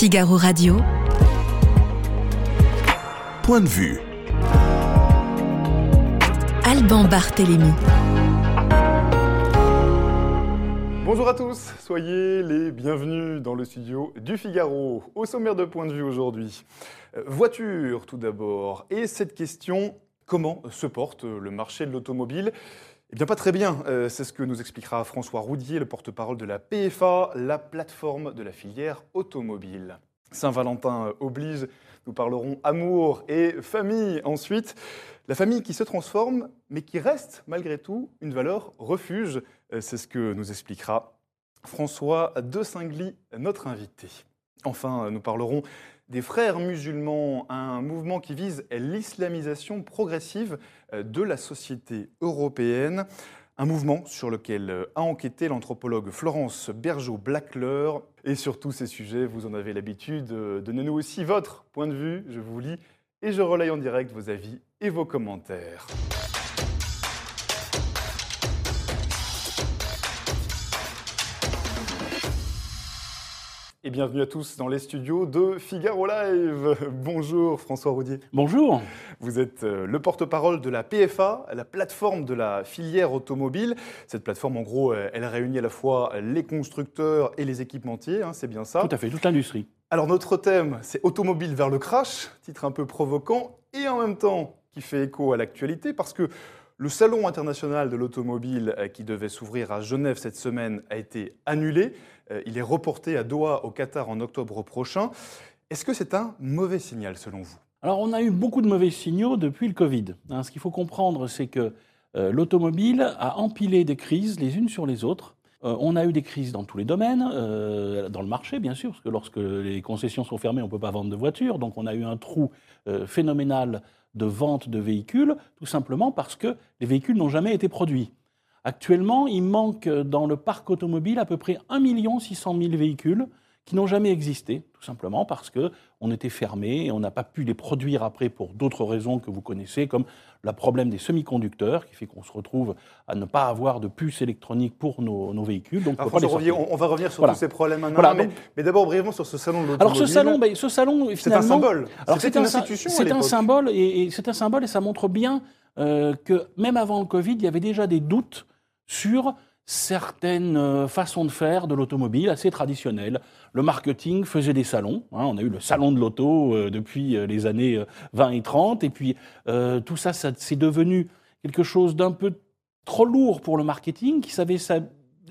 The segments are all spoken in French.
Figaro Radio. Point de vue. Alban Barthélémy. Bonjour à tous, soyez les bienvenus dans le studio du Figaro. Au sommaire de Point de vue aujourd'hui. Euh, Voiture tout d'abord. Et cette question, comment se porte le marché de l'automobile? Eh bien, pas très bien. Euh, c'est ce que nous expliquera François Roudier, le porte-parole de la PFA, la plateforme de la filière automobile. Saint-Valentin oblige, nous parlerons amour et famille ensuite. La famille qui se transforme, mais qui reste malgré tout une valeur refuge. Euh, C'est ce que nous expliquera François de Singly, notre invité. Enfin, nous parlerons des frères musulmans, un mouvement qui vise l'islamisation progressive euh, de la société européenne. Un mouvement sur lequel euh, a enquêté l'anthropologue Florence Bergeau-Blackler. Et sur tous ces sujets, vous en avez l'habitude, euh, donnez-nous aussi votre point de vue, je vous lis, et je relaye en direct vos avis et vos commentaires. Et bienvenue à tous dans les studios de Figaro Live. Bonjour François Roudier. Bonjour. Vous êtes euh, le porte-parole de la PFA, la plateforme de la filière automobile. Cette plateforme, en gros, euh, elle réunit à la fois les constructeurs et les équipementiers, hein, c'est bien ça Tout à fait, toute l'industrie. Alors notre thème, c'est Automobile vers le crash, titre un peu provoquant et en même temps qui fait écho à l'actualité parce que le Salon international de l'automobile euh, qui devait s'ouvrir à Genève cette semaine a été annulé. Euh, Il est reporté à Doha au Qatar en octobre prochain. Est-ce que c'est un mauvais signal selon vous? Alors, on a eu beaucoup de mauvais signaux depuis le Covid. Hein, ce qu'il faut comprendre, c'est que euh, l'automobile a empilé des crises les unes sur les autres. On a eu des crises dans tous les domaines, dans le marché, bien sûr, parce que lorsque les concessions sont fermées, on ne peut pas vendre de voitures. Donc, on a eu un trou phénoménal de vente de véhicules, tout simplement parce que les véhicules n'ont jamais été produits. Actuellement, il manque dans le parc automobile à peu près 1 600 000 véhicules qui n'ont jamais existé, tout simplement parce qu'on était fermé et on n'a pas pu les produire après pour d'autres raisons que vous connaissez, comme le problème des semi-conducteurs, qui fait qu'on se retrouve à ne pas avoir de puces électroniques pour nos, nos véhicules. Donc, on va revenir sur Voilà. tous ces problèmes maintenant, Voilà, mais, d'abord brièvement sur ce salon de l'automobile. Alors ce salon, ben, ce salon c'est un symbole. c'est une institution c'est un symbole et, et c'est un symbole et ça montre bien euh, que même avant le Covid, il y avait déjà des doutes sur certaines euh, façons de faire de l'automobile assez traditionnelles. Le marketing faisait des salons. hein, on a eu le salon de l'auto euh, depuis euh, les années euh, 20 et 30 et puis euh, tout ça, c'est devenu quelque chose d'un peu trop lourd pour le marketing qui savait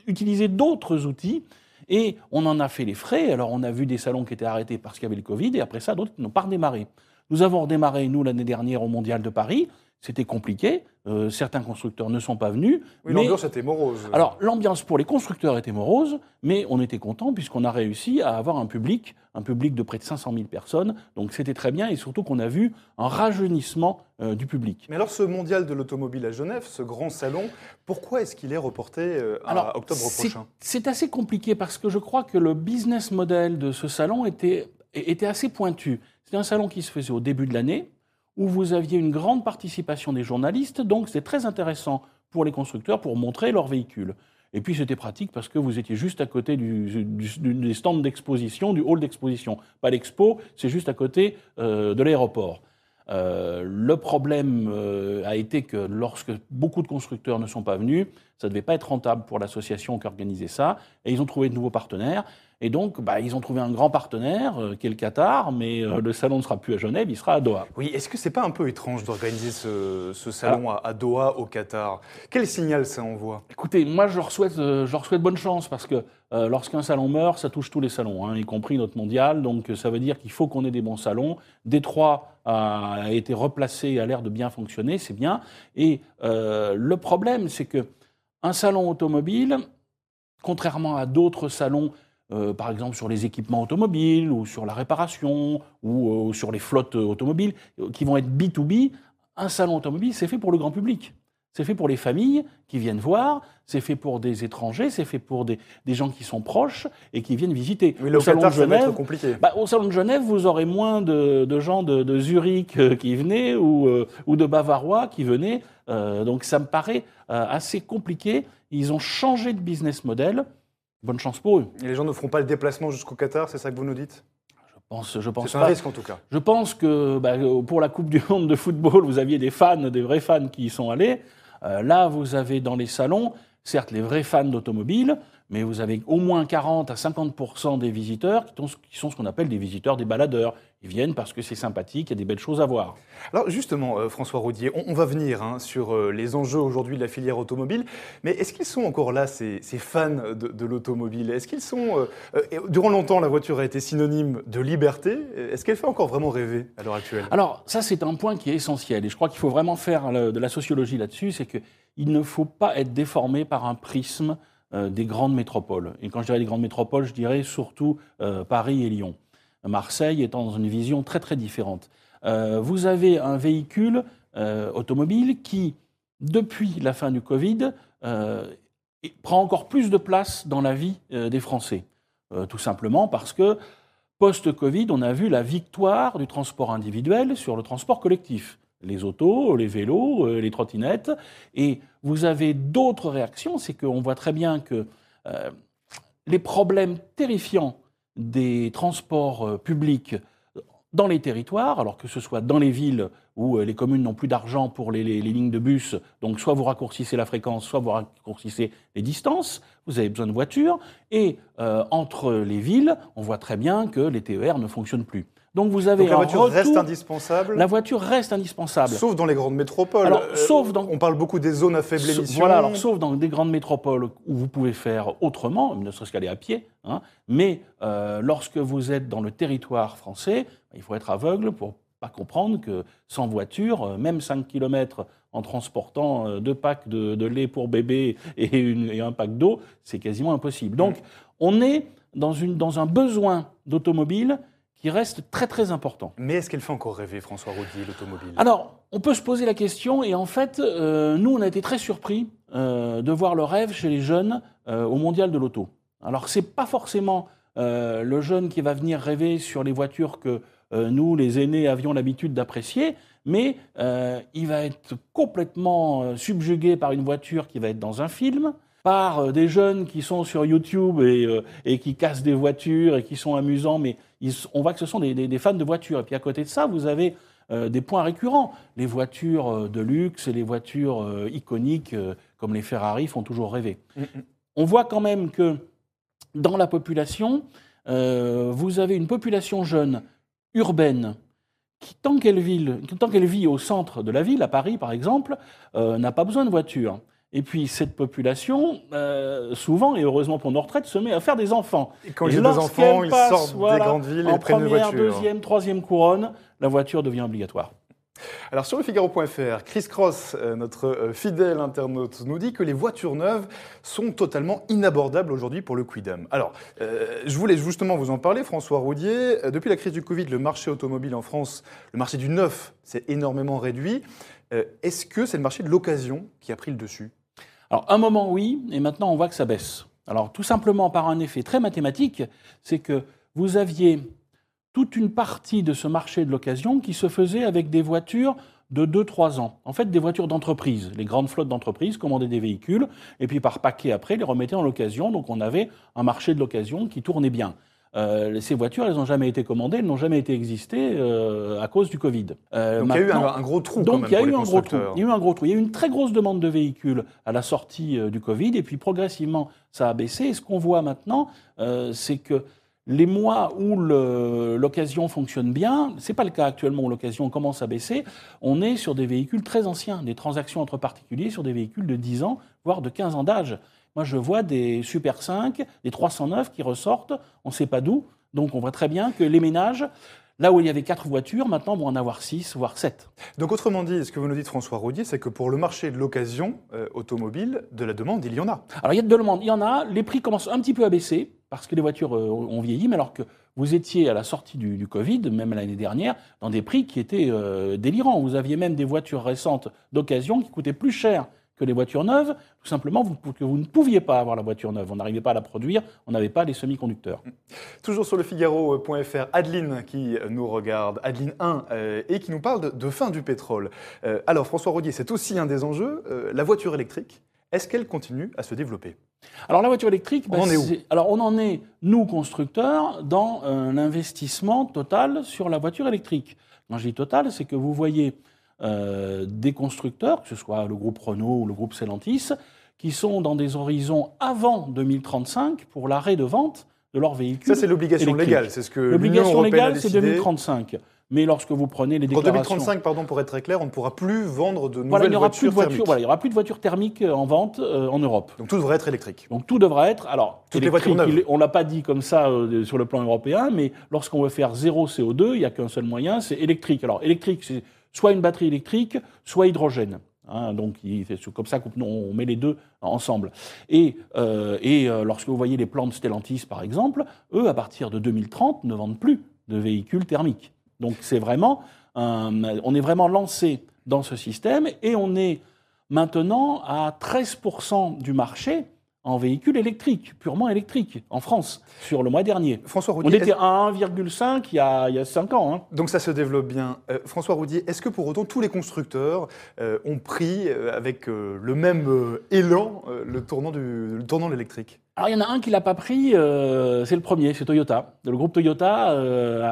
utiliser d'autres outils. Et on en a fait les frais. Alors, on a vu des salons qui étaient arrêtés parce qu'il y avait le Covid, et après ça, d'autres n'ont pas redémarré. Nous avons redémarré, nous, l'année dernière au Mondial de Paris. C'était compliqué. Euh, certains constructeurs ne sont pas venus. Oui, mais- l'ambiance était morose. alors, l'ambiance pour les constructeurs était morose, mais on était content puisqu'on a réussi à avoir un public, un public de près de 500 000 personnes. Donc, c'était très bien et surtout qu'on a vu un rajeunissement euh, du public. Mais alors, ce mondial de l'automobile à Genève, ce grand salon, pourquoi est-ce qu'il est reporté euh, à Alors, octobre prochain? C'est assez compliqué parce que je crois que le business model de ce salon était, était assez pointu. C'était un salon qui se faisait au début de l'année, où vous aviez une grande participation des journalistes, donc c'était très intéressant pour les constructeurs pour montrer leurs véhicules. Et puis c'était pratique parce que vous étiez juste à côté des stands d'exposition, du hall d'exposition. Pas l'expo, c'est juste à côté euh, de l'aéroport. Euh, le problème euh, a été que lorsque beaucoup de constructeurs ne sont pas venus, ça ne devait pas être rentable pour l'association qui organisait ça, et ils ont trouvé de nouveaux partenaires. Et donc, bah, ils ont trouvé un grand partenaire, euh, qui est le Qatar, mais euh, le salon ne sera plus à Genève, il sera à Doha. Oui, est-ce que c'est pas un peu étrange d'organiser ce, ce salon à, à Doha, au Qatar? Quel signal ça envoie? Écoutez, moi, je leur souhaite, euh, je leur souhaite bonne chance parce que euh, lorsqu'un salon meurt, ça touche tous les salons, hein, y compris notre mondial. Donc, ça veut dire qu'il faut qu'on ait des bons salons. Détroit a, été replacé et a l'air de bien fonctionner, c'est bien. Et le problème, c'est que un salon automobile, contrairement à d'autres salons, euh, par exemple sur les équipements automobiles ou sur la réparation ou euh, sur les flottes euh, automobiles, qui vont être B2B, un salon automobile, c'est fait pour le grand public. C'est fait pour les familles qui viennent voir, c'est fait pour des étrangers, c'est fait pour des, des gens qui sont proches et qui viennent visiter. Là, au salon Qatar, de ça va être Genève, compliqué. bah, au salon de Genève, vous aurez moins de, de gens de, de Zurich qui venaient ou, euh, ou de Bavarois qui venaient. Donc ça me paraît assez compliqué. Ils ont changé de business model. Bonne chance pour eux. Et les gens ne feront pas le déplacement jusqu'au Qatar, c'est ça que vous nous dites? Pense, je pense C'est un pas. risque en tout cas. Je pense que bah, pour la Coupe du Monde de football, vous aviez des fans, des vrais fans qui y sont allés. Euh, là, vous avez dans les salons, certes, les vrais fans d'automobile, mais vous avez au moins 40 à 50 des visiteurs qui sont, qui sont ce qu'on appelle des visiteurs, des baladeurs. Ils viennent parce que c'est sympathique, il y a des belles choses à voir. Alors justement, euh, François Roudier, on, va venir hein, sur euh, les enjeux aujourd'hui de la filière automobile, mais est-ce qu'ils sont encore là, ces, ces fans de, de l'automobile? Est-ce qu'ils sont... euh, durant longtemps, la voiture a été synonyme de liberté? Est-ce qu'elle fait encore vraiment rêver à l'heure actuelle? Alors, ça, c'est un point qui est essentiel. Et je crois qu'il faut vraiment faire de la sociologie là-dessus. C'est qu'il ne faut pas être déformé par un prisme des grandes métropoles. Et quand je dirais des grandes métropoles, je dirais surtout euh, Paris et Lyon. Marseille étant dans une vision très, très différente. Euh, vous avez un véhicule euh, automobile qui, depuis la fin du Covid, euh, prend encore plus de place dans la vie euh, des Français. Euh, tout simplement parce que Post-Covid, on a vu la victoire du transport individuel sur le transport collectif. Les autos, les vélos, euh, les trottinettes. Et vous avez d'autres réactions, c'est qu'on voit très bien que euh, les problèmes terrifiants des transports euh, publics dans les territoires, alors que ce soit dans les villes où les communes n'ont plus d'argent pour les, lignes de bus, donc soit vous raccourcissez la fréquence, soit vous raccourcissez les distances, vous avez besoin de voitures, et entre les villes, on voit très bien que les TER ne fonctionnent plus. Donc vous avez Donc la voiture reste retour- indispensable La voiture reste indispensable. Sauf dans les grandes métropoles. Alors, Euh, sauf dans- On parle beaucoup des zones à faible Sa- émission. Voilà, alors sauf dans des grandes métropoles où vous pouvez faire autrement, ne serait-ce qu'aller à pied, hein, mais euh, lorsque vous êtes dans le territoire français, il faut être aveugle pour pas comprendre que sans voiture, euh, même 5 km en transportant deux packs de, de lait pour bébé et, une- et un pack d'eau, c'est quasiment impossible. Donc, on est dans, une, dans un besoin d'automobile qui reste très très important. Mais est-ce qu'elle fait encore rêver, François Roudier, l'automobile? Alors, on peut se poser la question, et en fait, euh, nous, on a été très surpris euh, de voir le rêve chez les jeunes euh, au mondial de l'auto. Alors, c'est pas forcément le jeune qui va venir rêver sur les voitures que nous, les aînés, avions l'habitude d'apprécier, mais il va être complètement subjugué par une voiture qui va être dans un film, par euh, des jeunes qui sont sur YouTube et, euh, et qui cassent des voitures et qui sont amusants, mais ils- on voit que ce sont des, des- des fans de voitures. Et puis à côté de ça, vous avez euh, des points récurrents. Les voitures de luxe et les voitures euh, iconiques comme les Ferrari font toujours rêver. Mm, mm. On voit quand même que dans la population, vous avez une population jeune, urbaine, qui, tant qu'elle vit, vit au centre de la ville, à Paris par exemple, n'a pas besoin de voiture. Et puis cette population, euh, souvent, et heureusement pour nos retraites, se met à faire des enfants. Et quand Et ils ont des enfants, ils passe, sortent voilà, des grandes villes et prennent une voiture. deuxième, troisième couronne, la voiture devient obligatoire. Alors sur le Figaro.fr, Chris Cross, euh, notre euh, fidèle internaute, nous dit que les voitures neuves sont totalement inabordables aujourd'hui pour le Quidam. Alors, euh, je voulais justement vous en parler, François Roudier. Depuis la crise du Covid, le marché automobile en France, le marché du neuf, s'est énormément réduit. Euh, Est-ce que c'est le marché de l'occasion qui a pris le dessus? Alors, un moment, oui, et maintenant, on voit que ça baisse. Alors, tout simplement par un effet très mathématique, c'est que vous aviez toute une partie de ce marché de l'occasion qui se faisait avec des voitures de 2-3 ans. En fait, des voitures d'entreprise. Les grandes flottes d'entreprises commandaient des véhicules, et puis par paquet après, les remettaient en location. Donc, on avait un marché de l'occasion qui tournait bien. Euh, ces voitures, elles n'ont jamais été commandées, elles n'ont jamais été existées euh, à cause du Covid. Euh, Donc il y a eu un, gros trou donc il y a eu un gros trou. Il y a eu un gros trou. Il y a eu une très grosse demande de véhicules à la sortie du Covid, et puis progressivement ça a baissé. Et ce qu'on voit maintenant, c'est que les mois où l'occasion fonctionne bien, c'est pas le cas actuellement où l'occasion commence à baisser. On est sur des véhicules très anciens, des transactions entre particuliers sur des véhicules de 10 ans, voire de 15 ans d'âge. Moi, je vois des Super 5, des 309 qui ressortent, on ne sait pas d'où. Donc, on voit très bien que les ménages, là où il y avait quatre voitures, maintenant vont en avoir 6, voire 7. Donc autrement dit, ce que vous nous dites François Roudier, c'est que pour le marché de l'occasion euh, automobile, de la demande, il y en a. Alors il y a de demandes, il y en a, les prix commencent un petit peu à baisser parce que les voitures euh, ont vieilli, mais alors que vous étiez à la sortie du, du Covid, même l'année dernière, dans des prix qui étaient euh, délirants. Vous aviez même des voitures récentes d'occasion qui coûtaient plus cher que les voitures neuves, tout simplement vous- que vous ne pouviez pas avoir la voiture neuve. On n'arrivait pas à la produire, on n'avait pas les semi-conducteurs. Toujours sur le Figaro.fr, Adeline qui nous regarde, Adeline 1, euh, et qui nous parle de, de fin du pétrole. Euh, alors François Roudier, c'est aussi un des enjeux. Euh, la voiture électrique, est-ce qu'elle continue à se développer? Alors la voiture électrique, on en est où? Alors on en est, nous constructeurs, dans un investissement total sur la voiture électrique. Quand je dis total, c'est que vous voyez euh, des constructeurs, que ce soit le groupe Renault ou le groupe Stellantis, qui sont dans des horizons avant 2035 pour l'arrêt de vente de leurs véhicules. Ça, c'est l'obligation légale, c'est ce que L'obligation légale, c'est 2035. Mais lorsque vous prenez les déclarations... En 2035, pardon, pour être très clair, on ne pourra plus vendre de nouvelles voitures thermiques. Voilà, il n'y aura plus de voitures thermiques en vente euh, en Europe. Donc tout devrait être électrique. Donc tout devrait être... Alors, Toutes les voitures neuves. on ne l'a pas dit comme ça euh, sur le plan européen, mais lorsqu'on veut faire zéro CO2, il n'y a qu'un seul moyen, c'est électrique. Alors électrique, c'est soit une batterie électrique, soit hydrogène. Hein, donc c'est comme ça qu'on met les deux ensemble. Et, euh, et lorsque vous voyez les plans de Stellantis, par exemple, eux, à partir de 2030, ne vendent plus de véhicules thermiques. Donc c'est vraiment on est vraiment lancé dans ce système et on est maintenant à 13% du marché en véhicules électriques, purement électriques, en France, sur le mois dernier. François on était à 1,5 il, y a, il y a 5 ans. Hein. Donc ça se développe bien. Euh, François Roudier, est-ce que pour autant tous les constructeurs euh, ont pris euh, avec le même élan le tournant, du, le tournant de l'électrique? Alors il y en a un qui l'a pas pris, c'est le premier, c'est Toyota. Le groupe Toyota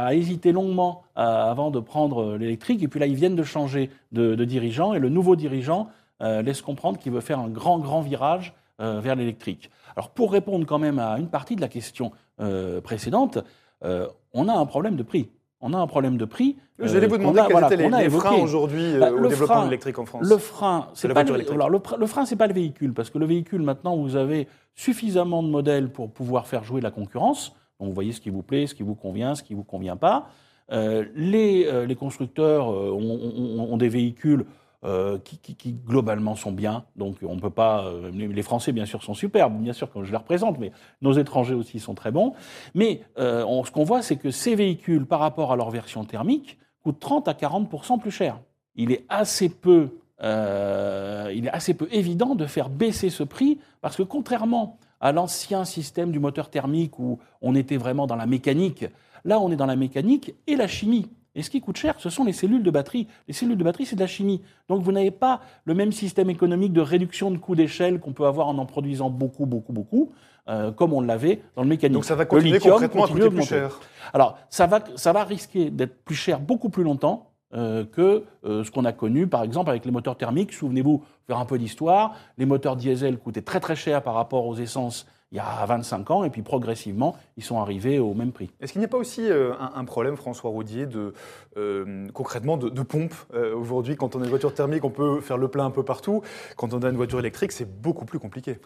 a hésité longuement avant de prendre l'électrique, et puis là ils viennent de changer de, de dirigeant, et le nouveau dirigeant laisse comprendre qu'il veut faire un grand, grand virage vers l'électrique. Alors pour répondre quand même à une partie de la question euh, précédente, euh, on a un problème de prix. On a un problème de prix. J'allais vous demander quels étaient les, freins aujourd'hui bah, au développement de l'électrique en France. Le frein, c'est pas le, alors, le, frein, c'est pas le véhicule, parce que le véhicule maintenant, vous avez suffisamment de modèles pour pouvoir faire jouer la concurrence. Donc, vous voyez ce qui vous plaît, ce qui vous convient, ce qui vous convient pas. les, les, constructeurs ont, ont, des véhicules euh, qui, globalement sont bien. Donc on peut pas. Euh, les Français, bien sûr, sont superbes, bien sûr, quand je les représente, mais nos étrangers aussi sont très bons. Mais euh, ce qu'on voit, c'est que ces véhicules, par rapport à leur version thermique, coûtent 30 à 40% plus cher. Il est assez peu. il est assez peu évident de faire baisser ce prix parce que contrairement à l'ancien système du moteur thermique où on était vraiment dans la mécanique, là on est dans la mécanique et la chimie. Et ce qui coûte cher, ce sont les cellules de batterie. Les cellules de batterie, c'est de la chimie. Donc vous n'avez pas le même système économique de réduction de coûts d'échelle qu'on peut avoir en en produisant beaucoup, beaucoup, beaucoup, euh, comme on l'avait dans le mécanique. Donc ça va continuer concrètement à coûter plus cher. Alors ça va, ça va risquer d'être plus cher beaucoup plus longtemps euh, que euh, ce qu'on a connu, par exemple, avec les moteurs thermiques. Souvenez-vous, faire un peu d'histoire, les moteurs diesel coûtaient très très cher par rapport aux essences il y a 25 ans, et puis progressivement, ils sont arrivés au même prix. Est-ce qu'il n'y a pas aussi euh, un, problème, François Roudier, de, euh, concrètement de, pompe euh, Aujourd'hui, quand on a une voiture thermique, on peut faire le plein un peu partout. Quand on a une voiture électrique, c'est beaucoup plus compliqué.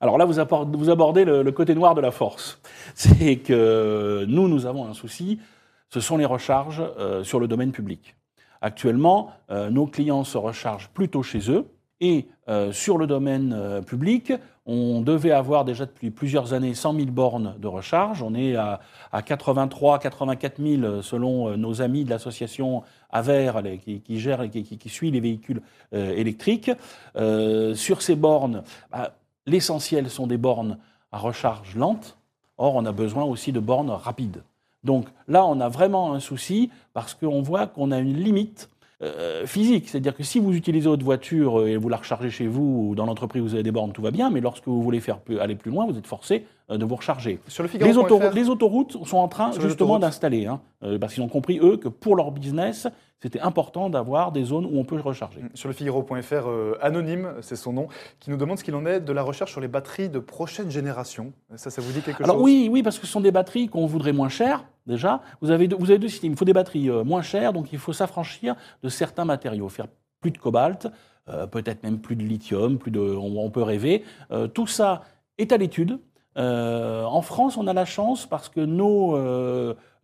Alors là, vous, abordez le, côté noir de la force. C'est que nous, nous avons un souci, ce sont les recharges sur le domaine public. Actuellement, nos clients se rechargent plutôt chez eux, et sur le domaine public, on devait avoir déjà depuis plusieurs années 100 000 bornes de recharge. On est à, 83, 84 000 selon euh, nos amis de l'association Aver qui, gère et qui, suit les véhicules euh, électriques. Euh, sur ces bornes, bah, l'essentiel sont des bornes à recharge lente. Or, on a besoin aussi de bornes rapides. Donc là, on a vraiment un souci parce qu'on voit qu'on a une limite euh, physique. C'est-à-dire que si vous utilisez votre voiture et vous la rechargez chez vous ou dans l'entreprise, vous avez des bornes, tout va bien, mais lorsque vous voulez faire aller plus loin, vous êtes forcé euh, de vous recharger. Sur le les, autoroutes, les, autoroutes sont en train justement d'installer, hein, euh, parce qu'ils ont compris, eux, que pour leur business, c'était important d'avoir des zones où on peut recharger. Sur le Figaro.fr, Anonyme, c'est son nom, qui nous demande ce qu'il en est de la recherche sur les batteries de prochaine génération. Ça, ça vous dit quelque Alors, chose? Oui, oui, parce que ce sont des batteries qu'on voudrait moins chères, déjà. Vous avez, deux, vous avez deux systèmes. Il faut des batteries euh, moins chères, donc il faut s'affranchir de certains matériaux, faire plus de cobalt, euh, peut-être même plus de lithium, plus de, on, peut rêver. Euh, tout ça est à l'étude. En France, on a la chance parce que nos,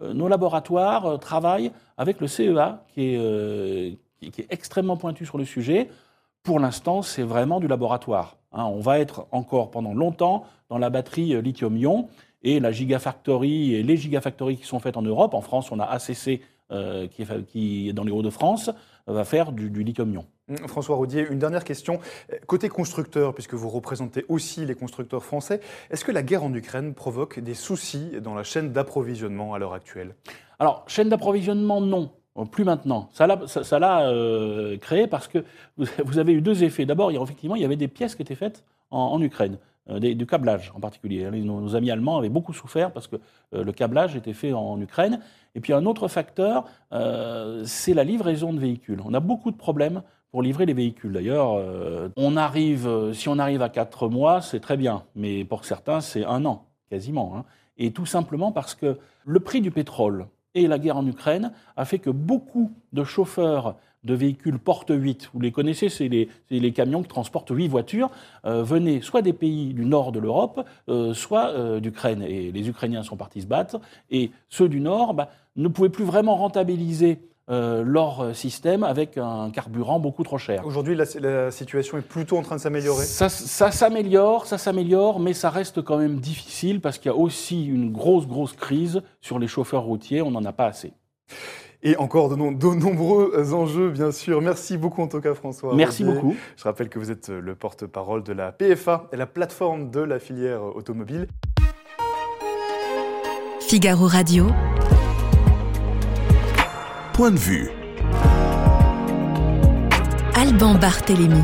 nos laboratoires travaillent avec le CEA, qui est, qui est extrêmement pointu sur le sujet. Pour l'instant, c'est vraiment du laboratoire. Hein. on va être encore pendant longtemps dans la batterie lithium-ion et la Gigafactory et les Gigafactories qui sont faites en Europe. En France, on a ACC euh, qui, est, dans les Hauts-de-France, va faire du, lithium-ion. Mmh, François Rodier, une dernière question. Côté constructeur, puisque vous représentez aussi les constructeurs français, est-ce que la guerre en Ukraine provoque des soucis dans la chaîne d'approvisionnement à l'heure actuelle? Alors, chaîne d'approvisionnement, non. Plus maintenant. Ça l'a, euh, créé parce que vous avez eu deux effets. D'abord, effectivement, il y avait des pièces qui étaient faites en, Ukraine. du câblage en particulier. Nos, amis allemands avaient beaucoup souffert parce que le câblage était fait en, Ukraine. Et puis un autre facteur, c'est la livraison de véhicules. On a beaucoup de problèmes pour livrer les véhicules. D'ailleurs, on arrive, si on arrive à 4 mois, c'est très bien, mais pour certains, c'est un an, quasiment. Hein. Et tout simplement parce que le prix du pétrole et la guerre en Ukraine a fait que beaucoup de chauffeurs de véhicules porte 8, vous les connaissez, c'est les, camions qui transportent 8 voitures, euh, venaient soit des pays du nord de l'Europe, euh, soit euh, d'Ukraine. Et les Ukrainiens sont partis se battre. Et ceux du nord bah, ne pouvaient plus vraiment rentabiliser euh, leur système avec un carburant beaucoup trop cher. Aujourd'hui, la, situation est plutôt en train de s'améliorer Ça, s'améliore, ça s'améliore, mais ça reste quand même difficile parce qu'il y a aussi une grosse, grosse crise sur les chauffeurs routiers. On n'en a pas assez. Et encore de, nombreux enjeux, bien sûr. Merci beaucoup en tout cas, François. Merci beaucoup. Je rappelle que vous êtes le porte-parole de la PFA, la plateforme de la filière automobile. Figaro Radio point de vue. Alban Barthélémy.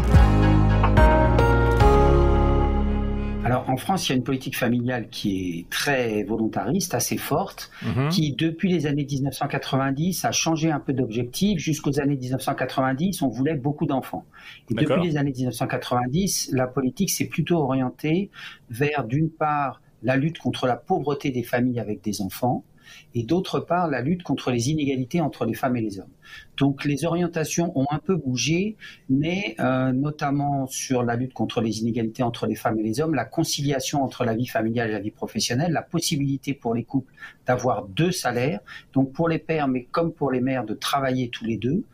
Alors en France, il y a une politique familiale qui est très volontariste, assez forte, mhm. qui depuis les années 1990 a changé un peu d'objectif. Jusqu'aux années 1990, on voulait beaucoup d'enfants. Et depuis les années 1990, la politique s'est plutôt orientée vers d'une part la lutte contre la pauvreté des familles avec des enfants, et d'autre part la lutte contre les inégalités entre les femmes et les hommes. Donc les orientations ont un peu bougé, mais euh, notamment sur la lutte contre les inégalités entre les femmes et les hommes, la conciliation entre la vie familiale et la vie professionnelle, la possibilité pour les couples d'avoir deux salaires, donc pour les pères mais comme pour les mères de travailler tous les deux,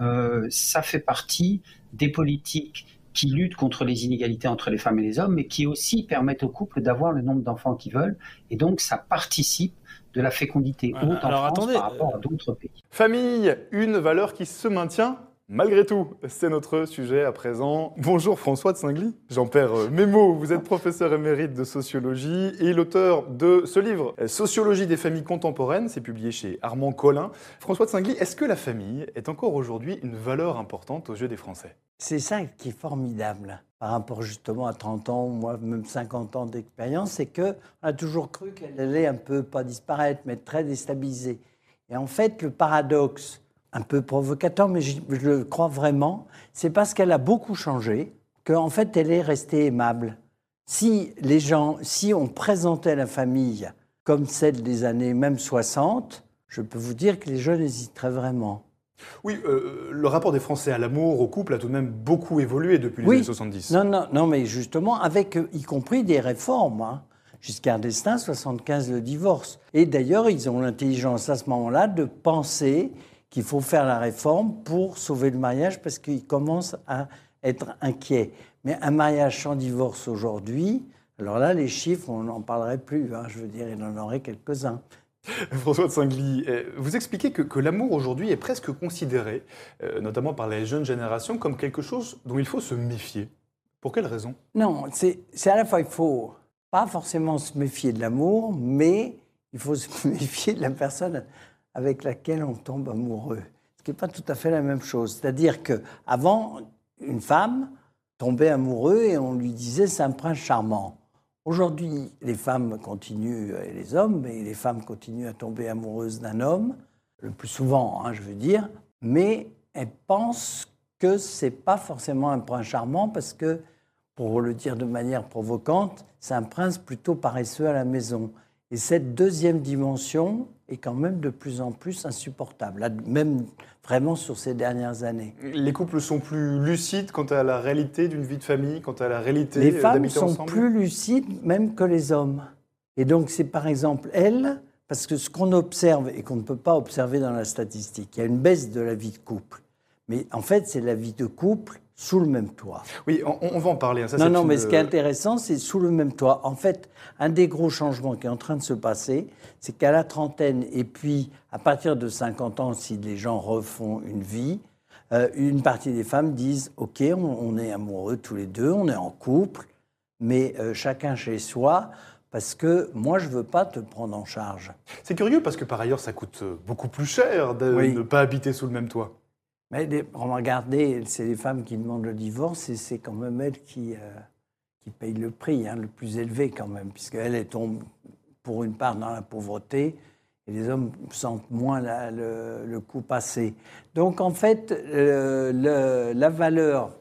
euh, ça fait partie des politiques qui luttent contre les inégalités entre les femmes et les hommes, mais qui aussi permettent aux couples d'avoir le nombre d'enfants qu'ils veulent. Et donc, ça participe de la fécondité haute en France par rapport à d'autres pays. Famille, une valeur qui se maintient Malgré tout, c'est notre sujet à présent. Bonjour François de Singly. J'en perds euh, mes mots. Vous êtes professeur émérite de sociologie et l'auteur de ce livre, Sociologie des familles contemporaines. C'est publié chez Armand Collin. François de Singly, est-ce que la famille est encore aujourd'hui une valeur importante aux yeux des Français? C'est ça qui est formidable par rapport justement à 30 ans, moi même 50 ans d'expérience, c'est qu'on a toujours cru qu'elle allait un peu, pas disparaître, mais très déstabilisée. Et en fait, le paradoxe, un peu provocateur, mais je, le crois vraiment, c'est parce qu'elle a beaucoup changé qu'en fait elle est restée aimable. Si les gens, si on présentait la famille comme celle des années même 60, je peux vous dire que les jeunes hésiteraient vraiment. Oui, euh, le rapport des Français à l'amour, au couple, a tout de même beaucoup évolué depuis les années 70. Non, non, non, mais justement, avec y compris des réformes. Hein. Giscard d'Estaing, 75, le divorce. Et d'ailleurs, ils ont l'intelligence à ce moment-là de penser qu'il faut faire la réforme pour sauver le mariage parce qu'ils commencent à être inquiets. Mais un mariage sans divorce aujourd'hui, alors là, les chiffres, on n'en parlerait plus. Hein, je veux dire, il en aurait quelques-uns. François de Singly, euh, vous expliquez que, l'amour aujourd'hui est presque considéré, euh, notamment par les jeunes générations, comme quelque chose dont il faut se méfier. Pour quelle raison? Non, c'est à la fois, il faut pas forcément se méfier de l'amour, mais il faut se méfier de la personne avec laquelle on tombe amoureux. Ce qui n'est pas tout à fait la même chose. C'est-à-dire qu'avant, une femme tombait amoureuse et on lui disait c'est un prince charmant. Aujourd'hui, les femmes continuent, et les hommes, mais les femmes continuent à tomber amoureuses d'un homme, le plus souvent, hein, je veux dire, mais elles pensent que c'est pas forcément un prince charmant parce que, pour le dire de manière provocante, c'est un prince plutôt paresseux à la maison. Et cette deuxième dimension est quand même de plus en plus insupportable, même vraiment sur ces dernières années. Les couples sont plus lucides quant à la réalité d'une vie de famille, quant à la réalité Les femmes sont plus lucides même que les hommes. Et donc c'est par exemple elles, parce que ce qu'on observe et qu'on ne peut pas observer dans la statistique, il y a une baisse de la vie de couple. Mais en fait, c'est la vie de couple sous le même toit. Oui, on, va en parler. Hein. Ça, non, non, mais ce qui est intéressant, c'est sous le même toit. En fait, un des gros changements qui est en train de se passer, c'est qu'à la trentaine, et puis à partir de 50 ans, si les gens refont une vie, euh, une partie des femmes disent Ok, on, est amoureux tous les deux, on est en couple, mais euh, chacun chez soi. Parce que moi, je ne veux pas te prendre en charge. C'est curieux parce que par ailleurs, ça coûte beaucoup plus cher de ne pas habiter sous le même toit. Mais regardez, c'est les femmes qui demandent le divorce et c'est quand même elles qui, euh, qui payent le prix, hein, le plus élevé quand même, puisqu'elle est tombe pour une part dans la pauvreté et les hommes sentent moins le, coup passer. Donc en fait, euh, la valeur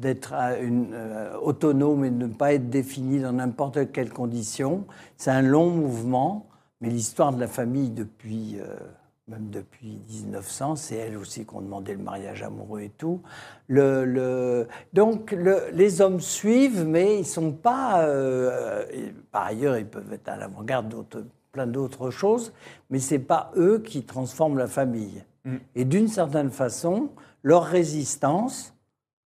d'être euh, autonome et de ne pas être défini dans n'importe quelle condition, c'est un long mouvement, mais l'histoire de la famille depuis... Euh, même depuis 1900, c'est elle aussi qu'on demandait le mariage amoureux et tout. Le, donc les hommes suivent, mais ils sont pas. Euh, par ailleurs, ils peuvent être à l'avant-garde de plein d'autres choses, mais c'est pas eux qui transforment la famille. Mm. Et d'une certaine façon, leur résistance,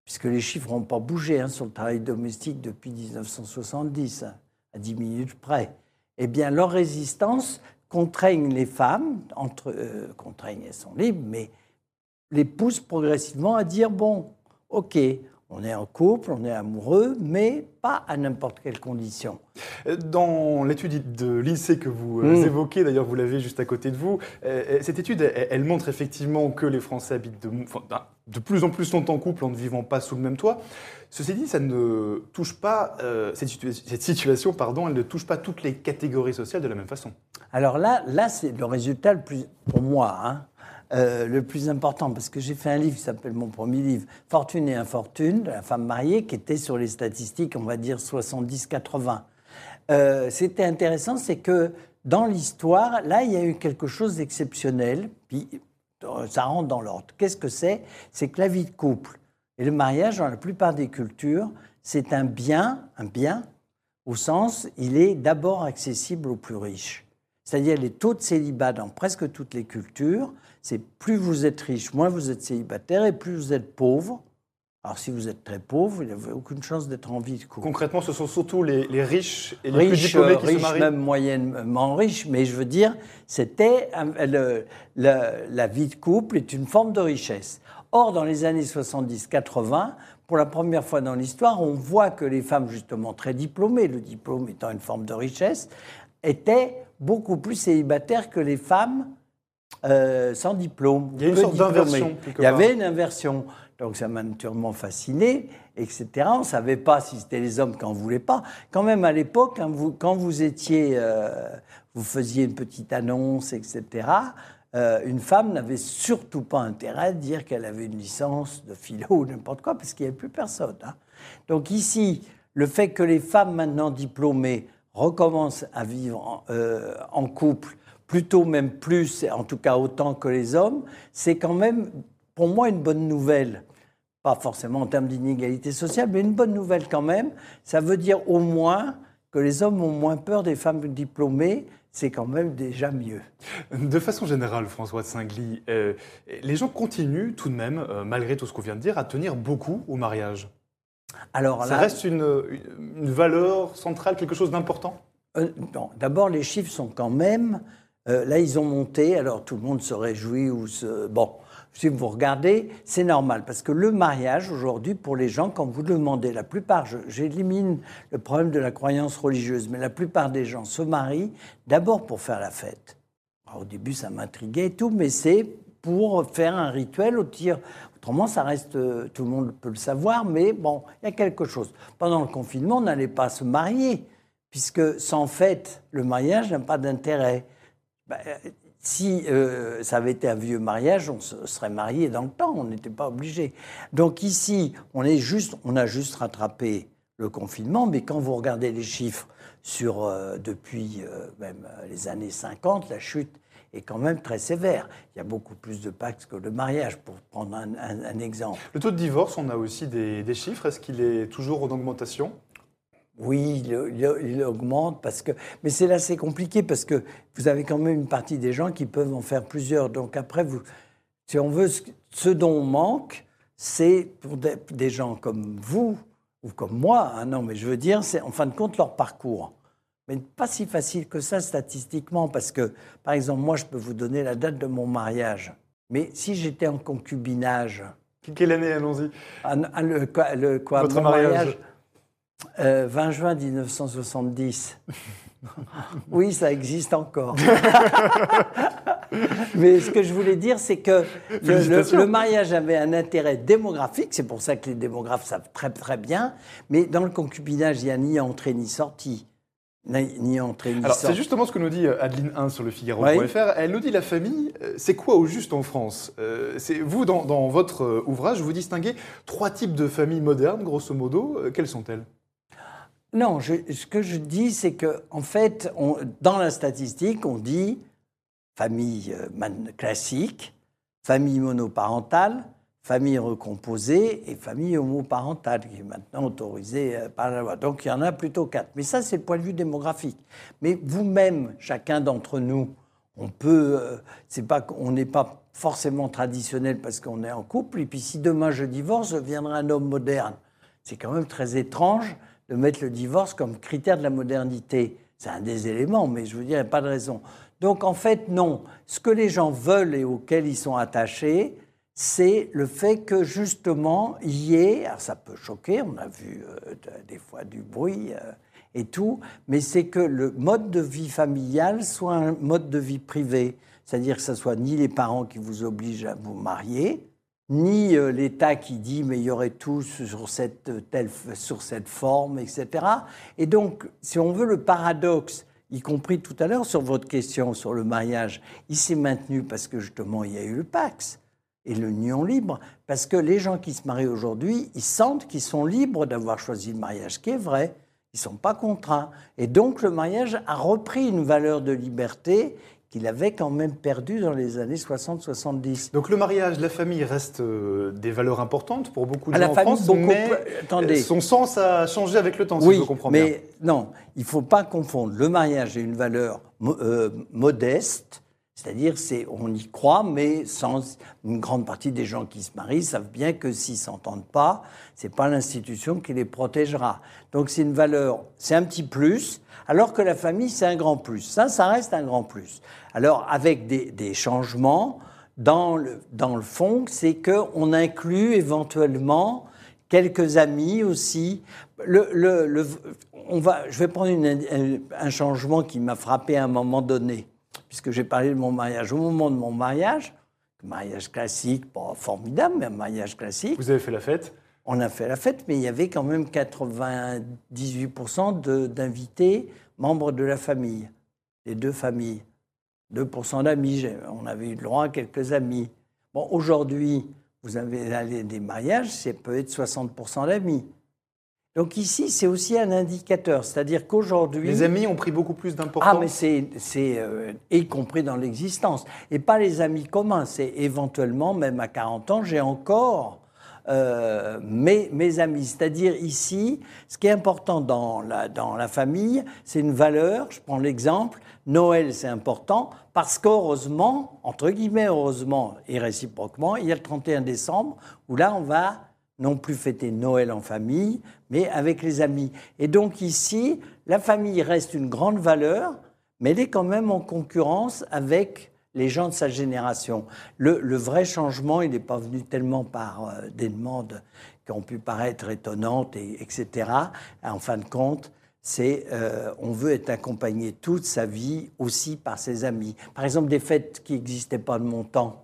puisque les chiffres n'ont pas bougé hein, sur le travail domestique depuis 1970, hein, à 10 minutes près, eh bien leur résistance contraignent les femmes, entre, contraignent, elles sont libres, mais les poussent progressivement à dire, bon, ok, on est en couple, on est amoureux, mais pas à n'importe quelle condition. Dans l'étude de lycée que vous euh, hmm. évoquez, d'ailleurs vous l'avez juste à côté de vous, euh, cette étude, elle, montre effectivement que les Français habitent de, de, plus en plus longtemps en couple en ne vivant pas sous le même toit. Ceci dit, ça ne touche pas, euh, cette, cette, situation, pardon, elle ne touche pas toutes les catégories sociales de la même façon. Alors là, là c'est le résultat le plus, pour moi, hein, euh, le plus important, parce que j'ai fait un livre qui s'appelle mon premier livre, Fortune et Infortune, de la femme mariée, qui était sur les statistiques, on va dire 70-80. Euh, c'était intéressant, c'est que dans l'histoire, là, il y a eu quelque chose d'exceptionnel, puis euh, ça rentre dans l'ordre. Qu'est-ce que c'est? C'est que la vie de couple et le mariage, dans la plupart des cultures, c'est un bien, un bien, au sens, il est d'abord accessible aux plus riches. C'est-à-dire les taux de célibat dans presque toutes les cultures c'est plus vous êtes riche, moins vous êtes célibataire, et plus vous êtes pauvre. Alors si vous êtes très pauvre, vous n'avez aucune chance d'être en vie de couple. Concrètement, ce sont surtout les, riches et les plus diplômés qui riches, se marient même moyennement riches, mais je veux dire, c'était la vie de couple est une forme de richesse. Or, dans les années 70-80, pour la première fois dans l'histoire, on voit que les femmes, justement très diplômées, le diplôme étant une forme de richesse, étaient beaucoup plus célibataires que les femmes euh, sans diplôme. Il y a une sorte d'inversion. Il y avait une inversion. Donc ça m'a naturellement fasciné, etc. On ne savait pas si c'était les hommes qui n'en voulaient pas. Quand même à l'époque, quand vous, quand vous étiez, euh, vous faisiez une petite annonce, etc. Euh, une femme n'avait surtout pas intérêt à dire qu'elle avait une licence de philo ou n'importe quoi, parce qu'il n'y avait plus personne. Hein. Donc ici, le fait que les femmes maintenant diplômées recommencent à vivre en couple plutôt même plus, en tout cas autant que les hommes, c'est quand même pour moi une bonne nouvelle. Pas forcément en termes d'inégalité sociale, mais une bonne nouvelle quand même. Ça veut dire au moins que les hommes ont moins peur des femmes diplômées, c'est quand même déjà mieux. De façon générale, François de Saint-Gly, euh, les gens continuent tout de même, euh, malgré tout ce qu'on vient de dire, à tenir beaucoup au mariage. Alors Ça reste une, valeur centrale, quelque chose d'important? Euh, Non, d'abord les chiffres sont quand même euh, là, ils ont monté, alors tout le monde se réjouit ou se... Bon, si vous regardez, c'est normal, parce que le mariage, aujourd'hui, pour les gens, quand vous le demandez, la plupart, j'élimine le problème de la croyance religieuse, mais la plupart des gens se marient d'abord pour faire la fête. au début, ça m'intriguait et tout, mais c'est pour faire un rituel au tir. Autrement, ça reste, euh, tout le monde peut le savoir, mais bon, il y a quelque chose. Pendant le confinement, on n'allait pas se marier, puisque sans fête, le mariage n'a pas d'intérêt. Bah, si euh, ça avait été un vieux mariage, on se serait marié dans le temps, on n'était pas obligé. Donc ici, on, est juste, on a juste rattrapé le confinement, mais quand vous regardez les chiffres sur, euh, depuis euh, même les années 50, la chute est quand même très sévère. Il y a beaucoup plus de pactes que de mariage, pour prendre un, exemple. Le taux de divorce, on a aussi des, des chiffres. Est-ce qu'il est toujours en augmentation? Oui, il, augmente parce que, mais c'est là c'est compliqué parce que vous avez quand même une partie des gens qui peuvent en faire plusieurs. Donc après, vous, si on veut, ce dont on manque, c'est pour des, gens comme vous ou comme moi. Hein, non, mais je veux dire, c'est en fin de compte leur parcours. Mais pas si facile que ça statistiquement parce que, par exemple, moi, je peux vous donner la date de mon mariage. Mais si j'étais en concubinage. Quelle année, allons-y? Ah, le, le, quoi, Votre mariage 20 euh, juin 1970. oui, ça existe encore. Mais ce que je voulais dire, c'est que le, mariage avait un intérêt démographique, c'est pour ça que les démographes savent très très bien, mais dans le concubinage, il n'y a ni entrée ni sortie. Ni, ni entrée ni Alors, c'est sortie. justement ce que nous dit euh, Adeline 1 sur le Figaro.fr. Elle nous dit la famille, euh, c'est quoi au juste en France? Euh, C'est Vous, dans, dans votre ouvrage, vous distinguez trois types de familles modernes, grosso modo. Quelles sont-elles? Non, ce que je dis, c'est que en fait, on- dans la statistique, on dit famille euh, classique, famille monoparentale, famille recomposée et famille homoparentale, qui est maintenant autorisée euh, par la loi. Donc il y en a plutôt quatre. Mais ça, c'est le point de vue démographique. Mais vous-même, chacun d'entre nous, on peut. euh, c'est pas qu'on n'est pas forcément traditionnel parce qu'on est en couple. Et puis si demain je divorce, je deviendrai un homme moderne. C'est quand même très étrange de mettre le divorce comme critère de la modernité. C'est un des éléments, mais je veux dire, il n'y a pas de raison. Donc en fait, non. Ce que les gens veulent et auquel ils sont attachés, c'est le fait que justement, il y ait, alors ça peut choquer, on a vu euh, de- des fois du bruit euh, et tout, mais c'est que le mode de vie familial soit un mode de vie privé. C'est-à-dire que ce soit ni les parents qui vous obligent à vous marier, ni euh, l'État qui dit mais il y aurait tout sur cette, euh, telle, sur cette forme, etc. Et donc, si on veut le paradoxe, y compris tout à l'heure sur votre question sur le mariage, il s'est maintenu parce que justement il y a eu le Pax et l'union libre, parce que les gens qui se marient aujourd'hui, ils sentent qu'ils sont libres d'avoir choisi le mariage, qui est vrai. Ils ne sont pas contraints. Et donc le mariage a repris une valeur de liberté qu'il avait quand même perdue dans les années 60-70. Donc le mariage, la famille restent euh, des valeurs importantes pour beaucoup de À gens la en famille, France, beaucoup mais attendez. euh, son sens a changé avec le temps, si oui, je comprends bien. mais non, il ne faut pas confondre. Le mariage est une valeur mo- euh, modeste, c'est-à-dire c'est on y croit, mais sans une grande partie des gens qui se marient savent bien que s'ils s'entendent pas, c'est pas l'institution qui les protégera. Donc c'est une valeur, c'est un petit plus, alors que la famille c'est un grand plus. Ça, ça reste un grand plus. Alors avec des, changements dans le fond, c'est que on inclut éventuellement quelques amis aussi. Je vais prendre un changement qui m'a frappé à un moment donné, puisque j'ai parlé de mon mariage. Au moment de mon mariage, mariage classique, pas formidable, mais un mariage classique, Vous avez fait la fête? On a fait la fête, mais il y avait quand même 98% de- d'invités membres de la famille, les deux familles. 2% d'amis, on avait eu le droit à quelques amis. Bon, aujourd'hui, vous avez allé des mariages, c'est peut être 60% d'amis. Donc ici, c'est aussi un indicateur, c'est-à-dire qu'aujourd'hui... Les amis ont pris beaucoup plus d'importance. Ah, mais c'est, c'est euh, y compris dans l'existence. Et pas les amis communs. C'est éventuellement, même à 40 ans, j'ai encore euh, mes, mes amis. C'est-à-dire ici, ce qui est important dans la, dans la famille, c'est une valeur. Je prends l'exemple. Noël, c'est important parce qu'heureusement, entre guillemets, heureusement et réciproquement, il y a le 31 décembre où là, on va non plus fêter Noël en famille, mais avec les amis. Et donc ici, la famille reste une grande valeur, mais elle est quand même en concurrence avec les gens de sa génération. Le, vrai changement, il n'est pas venu tellement par euh, des demandes qui ont pu paraître étonnantes, et, etc. En fin de compte, c'est euh, on veut être accompagné toute sa vie aussi par ses amis. Par exemple, des fêtes qui n'existaient pas de mon temps.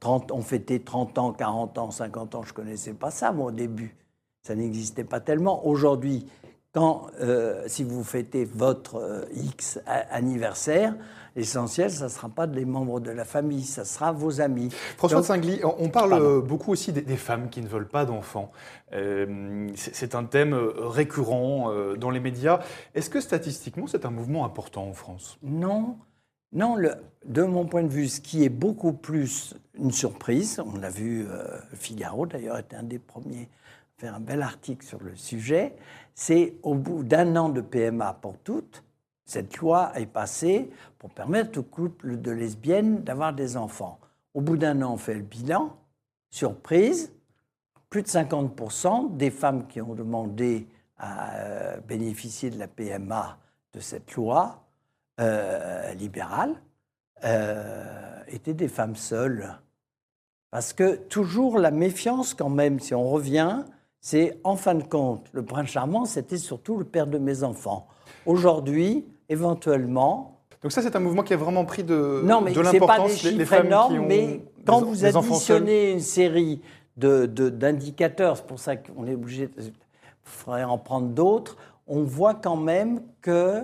30, on fêtait 30 ans, 40 ans, 50 ans, je ne connaissais pas ça, moi, au début. Ça n'existait pas tellement. Aujourd'hui, quand, euh, si vous fêtez votre euh, X anniversaire, l'essentiel, ça ne sera pas des membres de la famille, ça sera vos amis. François Donc- de Singly, on parle Pardon. euh, beaucoup aussi des, des femmes qui ne veulent pas d'enfants. Euh, c'est un thème récurrent dans les médias. Est-ce que statistiquement, c'est un mouvement important en France? Non, non. De mon point de vue, ce qui est beaucoup plus une surprise, on l'a vu, euh, Figaro d'ailleurs était un des premiers à faire un bel article sur le sujet, c'est au bout d'un an de PMA pour toutes, cette loi est passée pour permettre aux couples de lesbiennes d'avoir des enfants. Au bout d'un an, on fait le bilan. Surprise, plus de 50% des femmes qui ont demandé à euh, bénéficier de la PMA de cette loi euh, libérale euh, étaient des femmes seules. Parce que toujours la méfiance quand même, si on revient, c'est en fin de compte, le prince charmant, c'était surtout le père de mes enfants. Aujourd'hui, éventuellement, Donc ça, c'est un mouvement qui a vraiment pris de, non, mais de c'est pas des l'importance. chiffres les, femmes énormes, qui ont mais quand des- vous seuls. additionnez une série de- de- d'indicateurs, c'est pour ça qu'on est obligé, il faudrait en prendre d'autres, on voit quand même que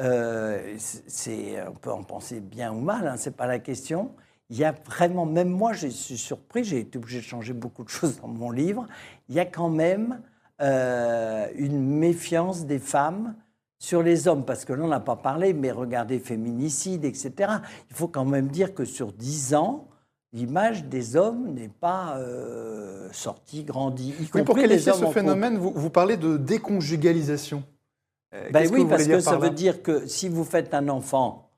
euh, c'est, on peut en penser bien ou mal, hein, c'est pas la question. Il y a vraiment, même moi, je suis surpris, j'ai été obligé de changer beaucoup de choses dans mon livre. Il y a quand même euh, une méfiance des femmes sur les hommes, parce que là, on n'a pas parlé, mais regardez féminicide, etc. Il faut quand même dire que sur 10 ans, l'image des hommes n'est pas euh, sortie, grandie. Y Oui, pour qualifier ce phénomène, vous, vous parlez de déconjugalisation? Euh, Ben oui, parce que ça veut dire que si vous faites un enfant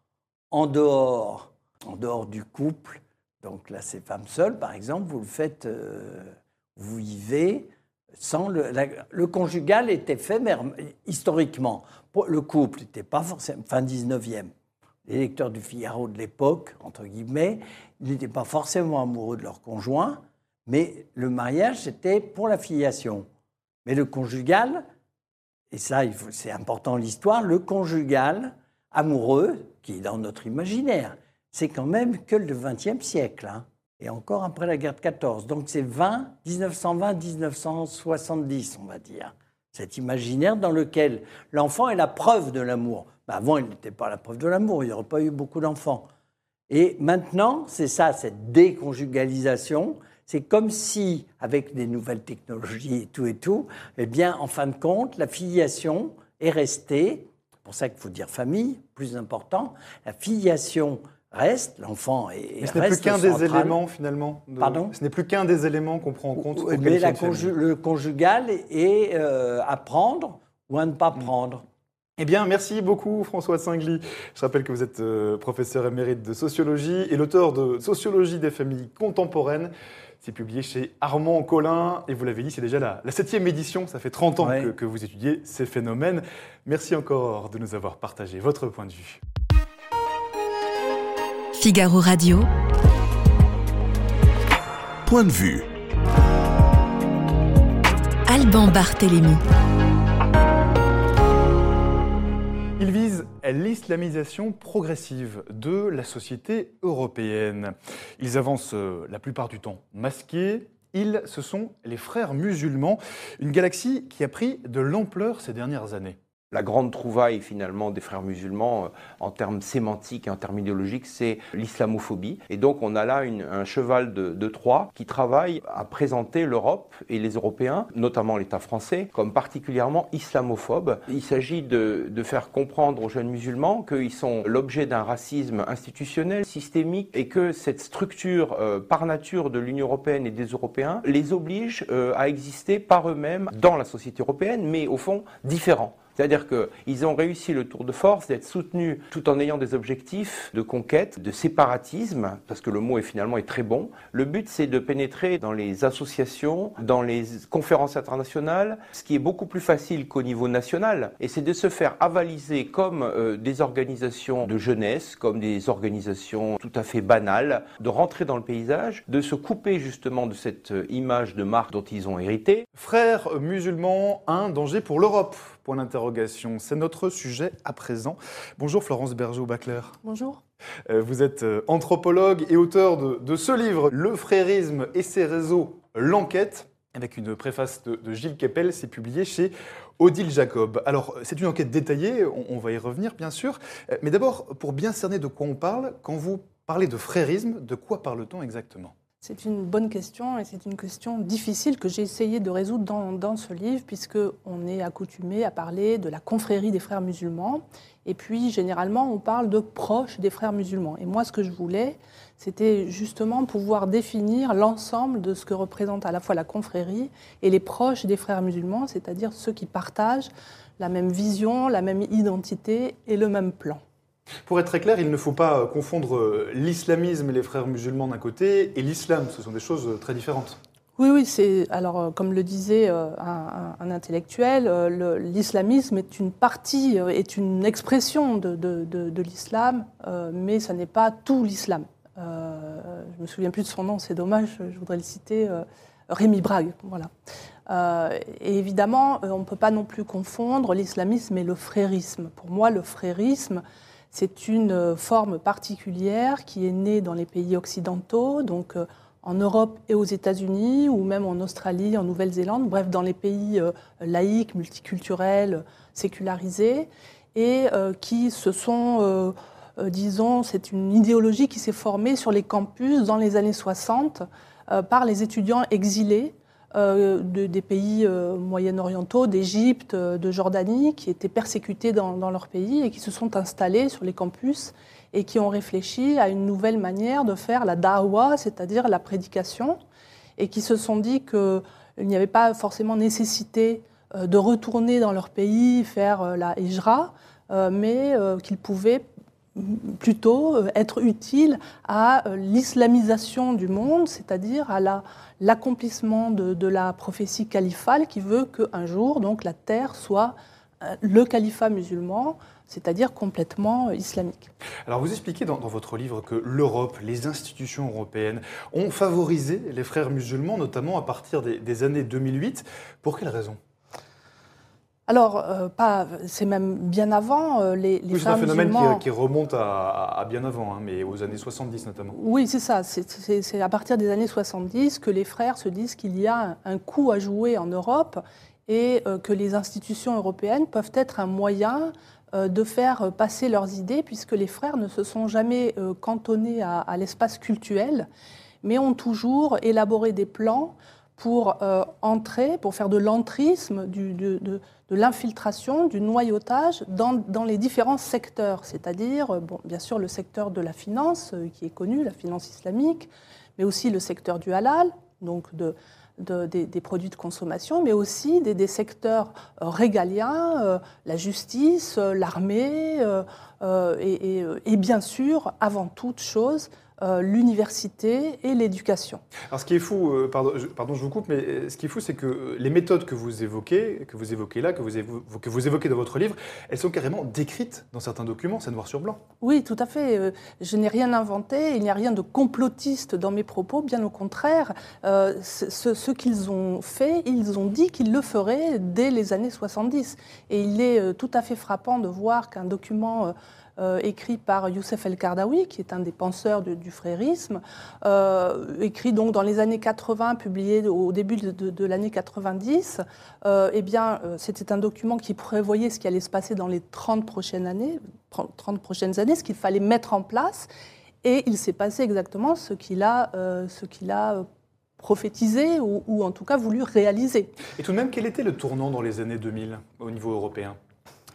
en dehors, en dehors du couple, donc là c'est femme seule par exemple, vous le faites, euh, vous vivez sans le, la- le conjugal est éphémère historiquement. Le couple n'était pas forcément fin 19e. Les lecteurs du Figaro de l'époque, entre guillemets, n'étaient pas forcément amoureux de leur conjoint, mais le mariage c'était pour la filiation. Mais le conjugal, et ça, c'est important l'histoire, le conjugal amoureux, qui est dans notre imaginaire, c'est quand même que le XXe siècle, hein, et encore après la guerre de 14. Donc c'est 20, 1920-1970, on va dire. Cet imaginaire dans lequel l'enfant est la preuve de l'amour. Ben, avant, il n'était pas la preuve de l'amour, il n'y aurait pas eu beaucoup d'enfants. Et maintenant, c'est ça, cette déconjugalisation. C'est comme si, avec des nouvelles technologies et tout et tout, eh bien, en fin de compte, la filiation est restée. C'est pour ça qu'il faut dire famille, plus important. La filiation reste, l'enfant est. Mais ce n'est plus qu'un des éléments finalement. de- Pardon? Ce n'est plus qu'un des éléments qu'on prend en compte. pour Mais qualifier la conju- le conjugal est euh, à prendre ou à ne pas Mm. prendre. Eh bien, merci beaucoup François Singly. Je rappelle que vous êtes euh, professeur émérite de sociologie et l'auteur de Sociologie des familles contemporaines. C'est publié chez Armand Collin et vous l'avez dit, c'est déjà la, la septième édition. Ça fait 30 ans Ouais. que, que vous étudiez ces phénomènes. Merci encore de nous avoir partagé votre point de vue. Figaro Radio. Point de vue. Alban Barthélémy. Vise l'islamisation progressive de la société européenne. Ils avancent euh, la plupart du temps masqués. Ils, ce sont les frères musulmans, une galaxie qui a pris de l'ampleur ces dernières années. La grande trouvaille finalement des frères musulmans euh, en termes sémantiques et en termes idéologiques, c'est l'islamophobie. Et donc on a là un cheval de, Troie qui travaille à présenter l'Europe et les Européens, notamment l'État français, comme particulièrement islamophobes. Il s'agit de, de faire comprendre aux jeunes musulmans qu'ils sont l'objet d'un racisme institutionnel, systémique, et que cette structure euh, par nature de l'Union européenne et des Européens les oblige euh, à exister par eux-mêmes dans la société européenne, mais au fond différents. C'est-à-dire qu'ils ont réussi le tour de force d'être soutenus tout en ayant des objectifs de conquête, de séparatisme, parce que le mot est finalement est très bon. Le but, c'est de pénétrer dans les associations, dans les conférences internationales, ce qui est beaucoup plus facile qu'au niveau national, et c'est de se faire avaliser comme euh, des organisations de jeunesse, comme des organisations tout à fait banales, de rentrer dans le paysage, de se couper justement de cette euh, image de marque dont ils ont hérité, Frères musulmans, un danger pour l'Europe Point d'interrogation. C'est notre sujet à présent. Bonjour Florence Bergeau-Bacler. Bonjour. Euh, Vous êtes euh, anthropologue et auteur de, de ce livre, Le frérisme et ses réseaux, l'enquête, avec une préface de, de Gilles Keppel, c'est publié chez Odile Jacob. Alors, c'est une enquête détaillée, on, on va y revenir bien sûr, Euh, mais d'abord, pour bien cerner de quoi on parle, quand vous parlez de frérisme, de quoi parle-t-on exactement? C'est une bonne question et c'est une question difficile que j'ai essayé de résoudre dans, ce livre puisqu'on est accoutumé à parler de la confrérie des frères musulmans et puis généralement on parle de proches des frères musulmans. Et moi ce que je voulais c'était justement pouvoir définir l'ensemble de ce que représente à la fois la confrérie et les proches des frères musulmans, c'est-à-dire ceux qui partagent la même vision, la même identité et le même plan. Pour être très clair, il ne faut pas confondre euh, l'islamisme et les frères musulmans d'un côté et l'islam, ce sont des choses euh, très différentes. Oui, oui, c'est alors euh, comme le disait un, intellectuel, le- l'islamisme est une partie, est une expression de, l'islam, mais ça n'est pas tout l'islam. Euh, je me souviens plus de son nom, c'est dommage, je voudrais le citer. euh, Rémi Brague, voilà. Et évidemment, on ne peut pas non plus confondre l'islamisme et le frérisme. Pour moi, le frérisme, C'est une forme particulière qui est née dans les pays occidentaux, donc en Europe et aux États-Unis, ou même en Australie, en Nouvelle-Zélande, bref, dans les pays laïques, multiculturels, sécularisés, et qui se sont euh, disons, c'est une idéologie qui s'est formée sur les campus dans les années 60 euh, par les étudiants exilés euh, des pays moyen-orientaux, d'Égypte, de Jordanie, qui étaient persécutés dans, leur pays et qui se sont installés sur les campus et qui ont réfléchi à une nouvelle manière de faire la da'wah, c'est-à-dire la prédication, et qui se sont dit qu'il n'y avait pas forcément nécessité de retourner dans leur pays, faire la hijra, mais qu'ils pouvaient plutôt euh, être utile à euh, l'islamisation du monde, c'est-à-dire à l'accomplissement de, la prophétie califale qui veut qu'un jour, donc, la terre soit euh, le califat musulman, c'est-à-dire complètement islamique. Alors vous expliquez dans, votre livre que l'Europe, les institutions européennes ont favorisé les frères musulmans, notamment à partir des, des années 2008. Pour quelles raisons alors, euh, pas, c'est même bien avant. Euh, les, les c'est un phénomène qui, remonte à, bien avant, hein, mais aux années 70 notamment. Oui, c'est ça. C'est, à partir des années 70 que les frères se disent qu'il y a un, coup à jouer en Europe et euh, que les institutions européennes peuvent être un moyen de faire passer leurs idées, puisque les frères ne se sont jamais cantonnés à, l'espace cultuel, mais ont toujours élaboré des plans pour entrer, pour faire de l'entrisme, du, de, de l'infiltration, du noyautage dans, les différents secteurs, c'est-à-dire, euh, bien sûr, le secteur de la finance, euh, qui est connu, la finance islamique, mais aussi le secteur du halal, donc de, des, produits de consommation, mais aussi des, secteurs euh, régaliens, la justice, l'armée, et, bien sûr, avant toute chose, euh, l'université et l'éducation. Alors ce qui est fou, euh, pardon, je, pardon, je vous coupe, mais euh, ce qui est fou, c'est que les méthodes que vous évoquez, que vous évoquez là, que vous, évoquez, que vous évoquez dans votre livre, elles sont carrément décrites dans certains documents, c'est noir sur blanc. Oui, tout à fait. Je n'ai rien inventé, il n'y a rien de complotiste dans mes propos, bien au contraire. ce, qu'ils ont fait, ils ont dit qu'ils le feraient dès les années 70. Et il est tout à fait frappant de voir qu'un document euh, écrit par Youssef El-Kardawi, qui est un des penseurs du frérisme, euh, écrit donc dans les années 80, publié au début de, l'année 90. Euh, eh bien, c'était un document qui prévoyait ce qui allait se passer dans les 30 prochaines années, 30 prochaines années, ce qu'il fallait mettre en place. Et il s'est passé exactement ce qu'il a, ce qu'il a prophétisé ou, en tout cas voulu réaliser. Et tout de même, quel était le tournant dans les années 2000 au niveau européen?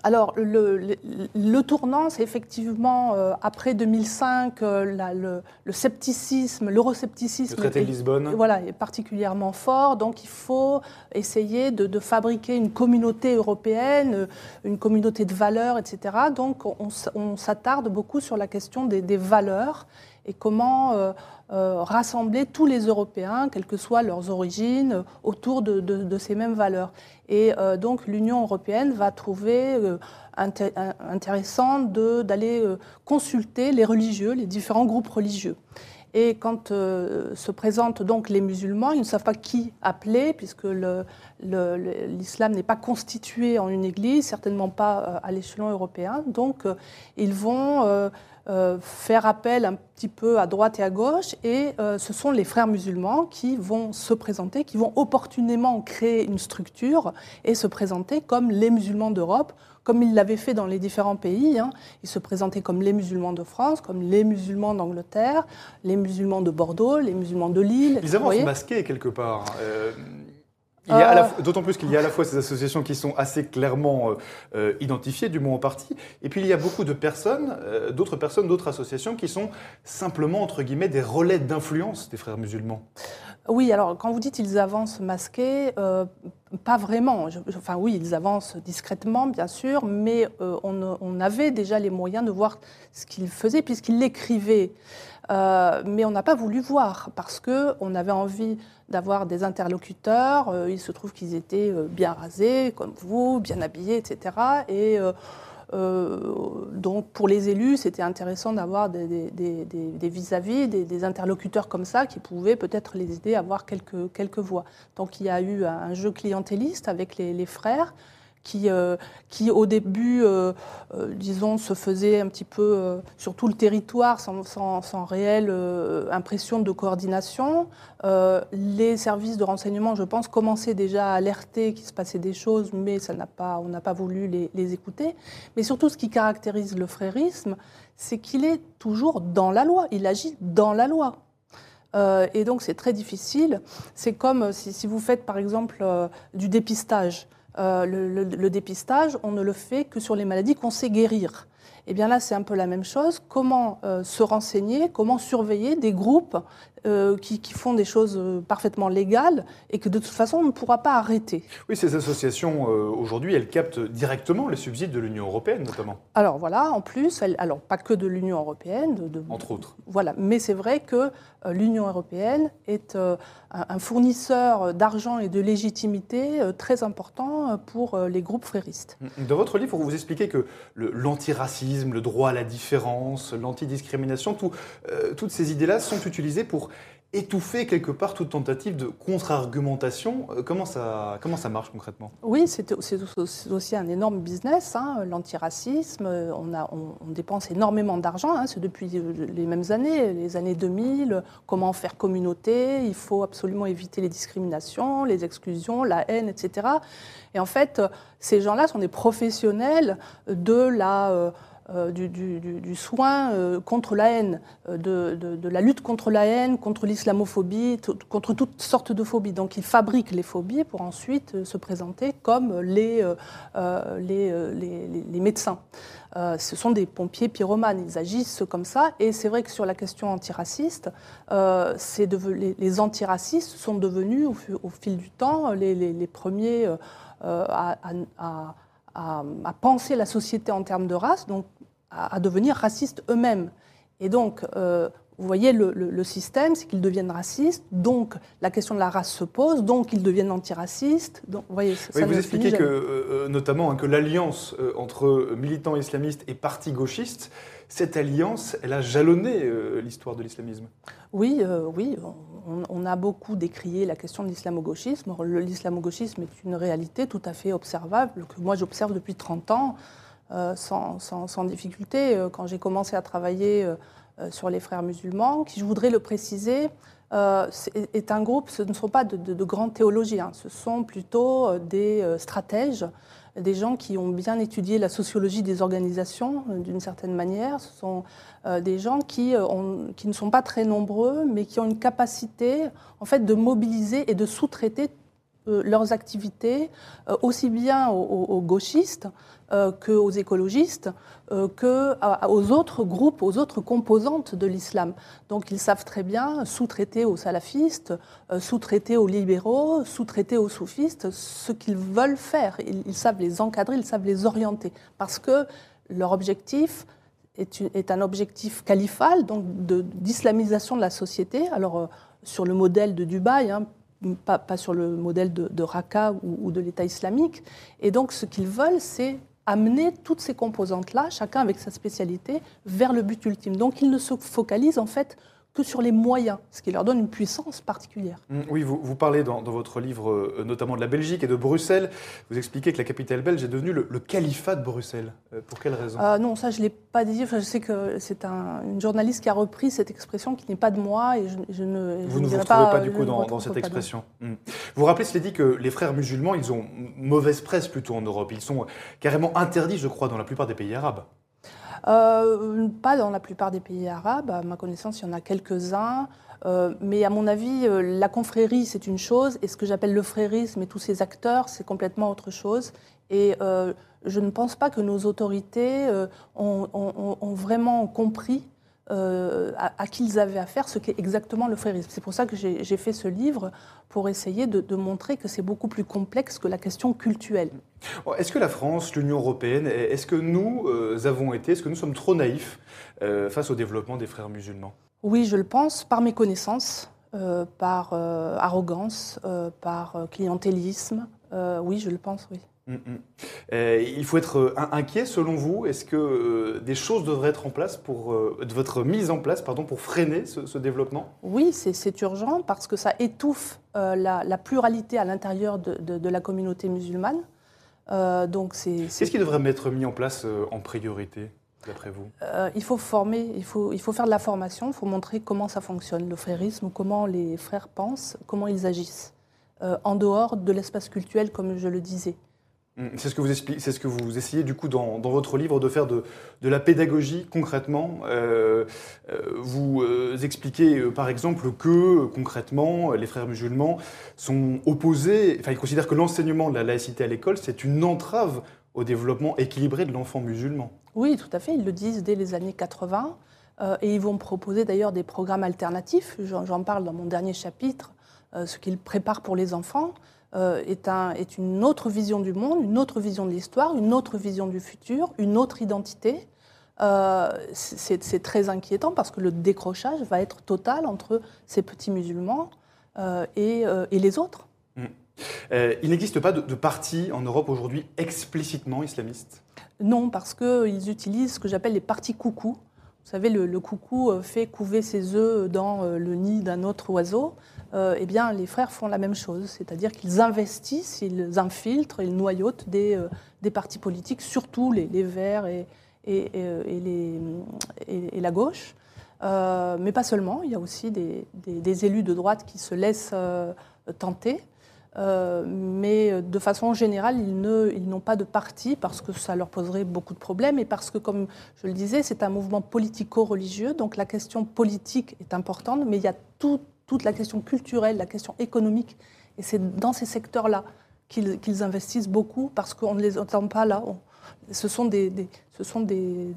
Alors, le, tournant, c'est effectivement, euh, après 2005, euh, le, scepticisme, l'euroscepticisme. Le traité de Lisbonne. Voilà, est particulièrement fort. Donc, il faut essayer de, fabriquer une communauté européenne, une communauté de valeurs, etc. Donc, on, s'attarde beaucoup sur la question des, valeurs et comment euh, rassembler tous les Européens, quelles que soient leurs origines, autour de ces mêmes valeurs. Et euh, donc l'Union européenne va trouver euh, intéressant d'aller euh, consulter les religieux, les différents groupes religieux. Et quand se présentent donc les musulmans, ils ne savent pas qui appeler, puisque l'islam n'est pas constitué en une église, certainement pas à l'échelon européen. Donc, ils vont euh, faire appel un petit peu à droite et à gauche, et euh, ce sont les frères musulmans qui vont se présenter, qui vont opportunément créer une structure et se présenter comme les musulmans d'Europe, comme ils l'avaient fait dans les différents pays. Hein. Ils se présentaient comme les musulmans de France, comme les musulmans d'Angleterre, les musulmans de Bordeaux, les musulmans de Lille. Ils avancent masqués quelque part. Euh, euh. D'autant plus qu'il y a à la fois ces associations qui sont assez clairement euh, euh, identifiées, du moins en partie, et puis il y a beaucoup de personnes, d'autres personnes, d'autres associations qui sont simplement, entre guillemets, des relais d'influence des frères musulmans. Oui, alors quand vous dites ils avancent masqués, pas vraiment. enfin oui, ils avancent discrètement, bien sûr, mais on, on, avait déjà les moyens de voir ce qu'ils faisaient puisqu'ils l'écrivaient. Mais on n'a pas voulu voir parce qu'on avait envie d'avoir des interlocuteurs. Euh, il se trouve qu'ils étaient euh, bien rasés, comme vous, bien habillés, etc. Et euh, donc pour les élus, c'était intéressant d'avoir des vis-à-vis, des, interlocuteurs comme ça qui pouvaient peut-être les aider à avoir quelques voix. Donc il y a eu un jeu clientéliste avec les, frères qui, euh, qui au début, euh, euh, disons, se faisait un petit peu sur tout le territoire sans, réelle impression de coordination. les services de renseignement, je pense, commençaient déjà à alerter qu'il se passait des choses, mais ça pas, on n'a pas voulu les, écouter. Mais surtout, ce qui caractérise le frérisme, c'est qu'il est toujours dans la loi, il agit dans la loi. et donc c'est très difficile. C'est comme si, vous faites par exemple du dépistage. Euh, le, dépistage, on ne le fait que sur les maladies qu'on sait guérir. Et eh bien là, c'est un peu la même chose. Comment euh, se renseigner, comment surveiller des groupes euh, qui, font des choses euh, parfaitement légales et que de toute façon on ne pourra pas arrêter. Oui, ces associations euh, aujourd'hui, elles captent directement les subsides de l'Union européenne notamment. Alors voilà, en plus, alors pas que de l'Union européenne, de, entre autres. Voilà, mais c'est vrai que l'Union européenne est un fournisseur d'argent et de légitimité très important pour les groupes fréristes. Dans votre livre, vous expliquez que l'antiracisme, le, droit à la différence, l'antidiscrimination, toutes ces idées-là sont utilisées pour étouffer quelque part toute tentative de contre-argumentation. Euh, comment ça, comment ça marche concrètement? Oui, c'est aussi un énorme business, hein, l'antiracisme. On, on, dépense énormément d'argent, hein, c'est depuis les mêmes années, les années 2000. Comment faire communauté Il faut absolument éviter les discriminations, les exclusions, la haine, etc. Et en fait, ces gens-là sont des professionnels de la... Euh, euh, du, soin euh, contre la haine, euh, de, la lutte contre la haine, contre l'islamophobie, contre toutes sortes de phobies. Donc ils fabriquent les phobies pour ensuite se présenter comme les, les, médecins. ce sont des pompiers pyromanes, ils agissent comme ça. Et c'est vrai que sur la question antiraciste, les, les, antiracistes sont devenus au, fil du temps les, premiers à, à, penser la société en termes de race. Donc à, devenir racistes eux-mêmes. Et donc, euh, vous voyez, le, système, c'est qu'ils deviennent racistes, donc la question de la race se pose, donc ils deviennent antiracistes. Donc, vous voyez, ça, vous expliquez que, euh, euh, notamment hein, que l'alliance entre militants islamistes et partis gauchistes, cette alliance, elle a jalonné l'histoire de l'islamisme. Oui, oui. On, on, a beaucoup décrié la question de l'islamo-gauchisme. L'islamo-gauchisme est une réalité tout à fait observable, que moi j'observe depuis 30 ans. Euh, sans, difficulté. Euh, quand j'ai commencé à travailler euh, sur les frères musulmans, qui, je voudrais le préciser, est un groupe, ce ne sont pas de, grands théologiens, ce sont plutôt des stratèges, des gens qui ont bien étudié la sociologie des organisations d'une certaine manière. Ce sont des gens qui, qui, ne sont pas très nombreux, mais qui ont une capacité en fait, de mobiliser et de sous-traiter leurs activités, aussi bien aux gauchistes euh, qu'aux écologistes, euh, qu'aux autres groupes, aux autres composantes de l'islam. Donc ils savent très bien sous-traiter aux salafistes, euh, sous-traiter aux libéraux, sous-traiter aux soufistes ce qu'ils veulent faire. Ils, savent les encadrer, ils savent les orienter, parce que leur objectif est, un objectif califal, donc d'islamisation de, la société. Alors sur le modèle de Dubaï, hein, pas, sur le modèle de, Raqqa ou de l'État islamique. Et donc, ce qu'ils veulent, c'est amener toutes ces composantes-là, chacun avec sa spécialité, vers le but ultime. Donc ils ne se focalisent en fait que sur les moyens, ce qui leur donne une puissance particulière. Mmh, oui, vous, vous parlez dans, votre livre euh, notamment de la Belgique et de Bruxelles. Vous expliquez que la capitale belge est devenue le, califat de Bruxelles. Euh, pour quelle raison? Euh, Non, ça je ne l'ai pas dit. je sais que c'est un, une journaliste qui a repris cette expression qui n'est pas de moi et je, ne. Vous ne vous retrouvez pas, du coup dans, cette expression. Mmh. Vous rappelez, cela dit, que les frères musulmans, ils ont mauvaise presse plutôt en Europe. Ils sont carrément interdits, je crois, dans la plupart des pays arabes. Euh, pas dans la plupart des pays arabes. À ma connaissance, il y en a quelques-uns. Euh, mais à mon avis, euh, la confrérie, c'est une chose, et ce que j'appelle le frérisme et tous ces acteurs, c'est complètement autre chose. Et je ne pense pas que nos autorités ont, vraiment compris euh, à, qui ils avaient affaire, ce qu'est exactement le frérisme. C'est pour ça que j'ai fait ce livre, pour essayer de, montrer que c'est beaucoup plus complexe que la question culturelle. Est-ce que la France, l'Union européenne, est-ce que nous euh, avons été, est-ce que nous sommes trop naïfs euh, face au développement des frères musulmans? Oui, je le pense, par méconnaissance, par arrogance, par clientélisme. oui, je le pense, oui. Mm, mm. Euh, il faut être euh, inquiet selon vous. Est-ce que euh, des choses devraient être en place pour votre mise en place pardon pour freiner ce, développement? Oui, c'est urgent parce que ça étouffe la, pluralité à l'intérieur de, la communauté musulmane. donc c'est. Qu'est-ce qui devrait être mis en place en priorité d'après vous? Il faut former, il faut, il faut faire de la formation, il faut montrer comment ça fonctionne, le frérisme, comment les frères pensent, comment ils agissent, en dehors de l'espace culturel, comme je le disais. Hum, c'est ce, que vous ce que vous essayez du coup dans, votre livre de faire de, la pédagogie concrètement. Euh, euh, vous euh, expliquez par exemple que concrètement les frères musulmans sont opposés, enfin ils considèrent que l'enseignement de la laïcité à l'école c'est une entrave au développement équilibré de l'enfant musulman. Oui, tout à fait, ils le disent dès les années 80 et ils vont proposer d'ailleurs des programmes alternatifs, j'en parle dans mon dernier chapitre, ce qu'ils préparent pour les enfants. Euh, est, un, est, une autre vision du monde, une autre vision de l'histoire, une autre vision du futur, une autre identité. Euh, c'est très inquiétant parce que le décrochage va être total entre ces petits musulmans euh, et, et, les autres. Mmh. il n'existe pas de, de parti en Europe aujourd'hui explicitement islamiste? Non, parce qu'ils utilisent ce que j'appelle les partis coucou. Vous savez, le, coucou fait couver ses œufs dans le nid d'un autre oiseau. Euh, eh bien, les frères font la même chose, c'est-à-dire qu'ils investissent, ils infiltrent, ils noyautent des, euh, partis politiques, surtout les, Verts et, la gauche. Euh, mais pas seulement, il y a aussi des, élus de droite qui se laissent tenter. Mais de façon générale, ils, n'ont pas de parti parce que ça leur poserait beaucoup de problèmes et parce que, comme je le disais, c'est un mouvement politico-religieux, donc la question politique est importante, mais il y a tout, toute la question culturelle, la question économique. Et c'est dans ces secteurs-là qu'ils investissent beaucoup parce qu'on ne les entend pas là. ce sont des, ce sont des,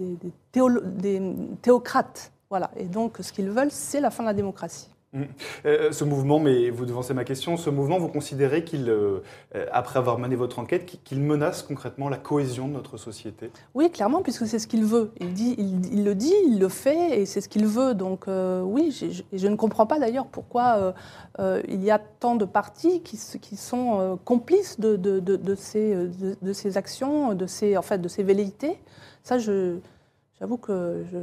des théocrates. Voilà. Et donc, ce qu'ils veulent, c'est la fin de la démocratie. Mmh. Euh, ce mouvement, mais vous devancez ma question, ce mouvement, vous considérez qu'il, euh, euh, après avoir mené votre enquête, qu'il menace concrètement la cohésion de notre société? Oui, clairement, puisque c'est ce qu'il veut. Il, le dit, il le fait, et c'est ce qu'il veut. Donc oui, je, ne comprends pas d'ailleurs pourquoi il y a tant de partis qui, sont complices de, de, de, de ces, de, ces actions, de ces, en fait, de ces velléités. Ça, j'avoue que je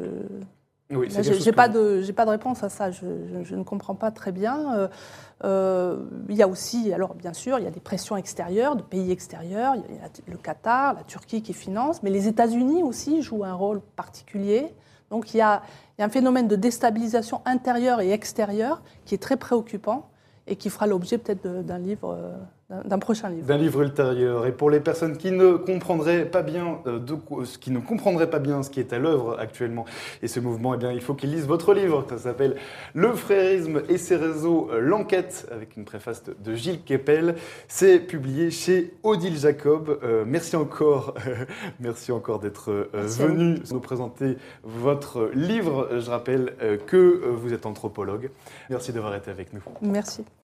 oui, je n'ai pas, de, pas de réponse à ça, je, ne comprends pas très bien. Euh, euh, il y a aussi, alors bien sûr, il y a des pressions extérieures, de pays extérieurs, il y a le Qatar, la Turquie qui finance, mais les États-Unis aussi jouent un rôle particulier. Donc il y, a, il y a un phénomène de déstabilisation intérieure et extérieure qui est très préoccupant et qui fera l'objet peut-être d'un livre euh, d'un prochain livre. D'un livre ultérieur. Et pour les personnes qui ne comprendraient pas bien euh, de, qui ne comprendraient pas bien ce qui est à l'œuvre actuellement et ce mouvement, eh bien, il faut qu'ils lisent votre livre. Ça s'appelle Le frérisme et ses réseaux, euh, l'enquête, avec une préface de, Gilles Kepel. C'est publié chez Odile Jacob. Euh, merci encore, merci encore d'être venu nous présenter votre livre. Je rappelle que vous êtes anthropologue. Merci d'avoir été avec nous. Merci.